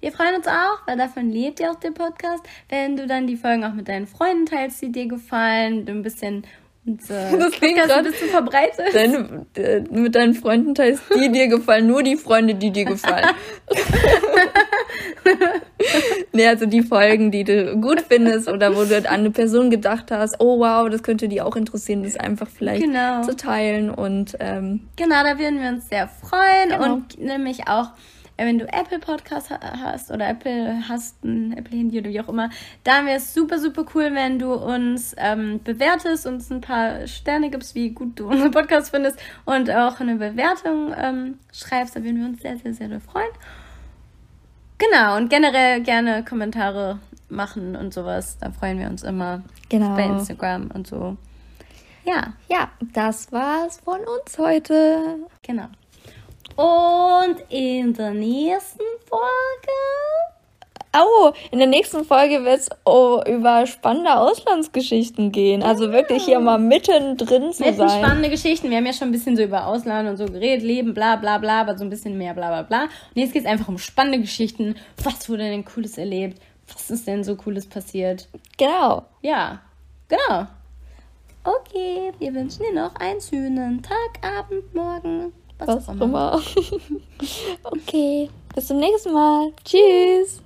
wir freuen uns auch, weil davon lebt ja auch der Podcast, wenn du dann die Folgen auch mit deinen Freunden teilst, die dir gefallen, du ein bisschen und, äh, (laughs) das klingt gerade ein bisschen verbreitet. Deine, äh, mit deinen Freunden teilst, die (laughs) dir gefallen, nur die Freunde, die dir gefallen. (laughs) nee, also die Folgen, die du gut findest oder wo du an eine Person gedacht hast, oh wow, das könnte die auch interessieren, das einfach vielleicht genau. zu teilen und ähm, genau, da würden wir uns sehr freuen genau. und nämlich auch wenn du Apple Podcast hast oder Apple hast, ein Apple Handy oder wie auch immer, dann wäre es super, super cool, wenn du uns ähm, bewertest, uns ein paar Sterne gibst, wie gut du (laughs) unseren Podcast findest und auch eine Bewertung ähm, schreibst. Da würden wir uns sehr, sehr, sehr freuen. Genau, und generell gerne Kommentare machen und sowas. Da freuen wir uns immer. Genau. Bei Instagram und so. Ja. Ja, das war's von uns heute. Genau. Und in der nächsten Folge. Oh, in der nächsten Folge wird es oh, über spannende Auslandsgeschichten gehen. Also wirklich hier mal mittendrin zu Mitten sein. spannende Geschichten. Wir haben ja schon ein bisschen so über Ausland und so geredet, Leben, bla bla bla, aber so ein bisschen mehr bla bla bla. Und jetzt geht es einfach um spannende Geschichten. Was wurde denn Cooles erlebt? Was ist denn so Cooles passiert? Genau. Ja, genau. Okay, wir wünschen dir noch einen schönen Tag, Abend, Morgen. Was, was immer. immer. (laughs) okay, bis zum nächsten Mal. Tschüss.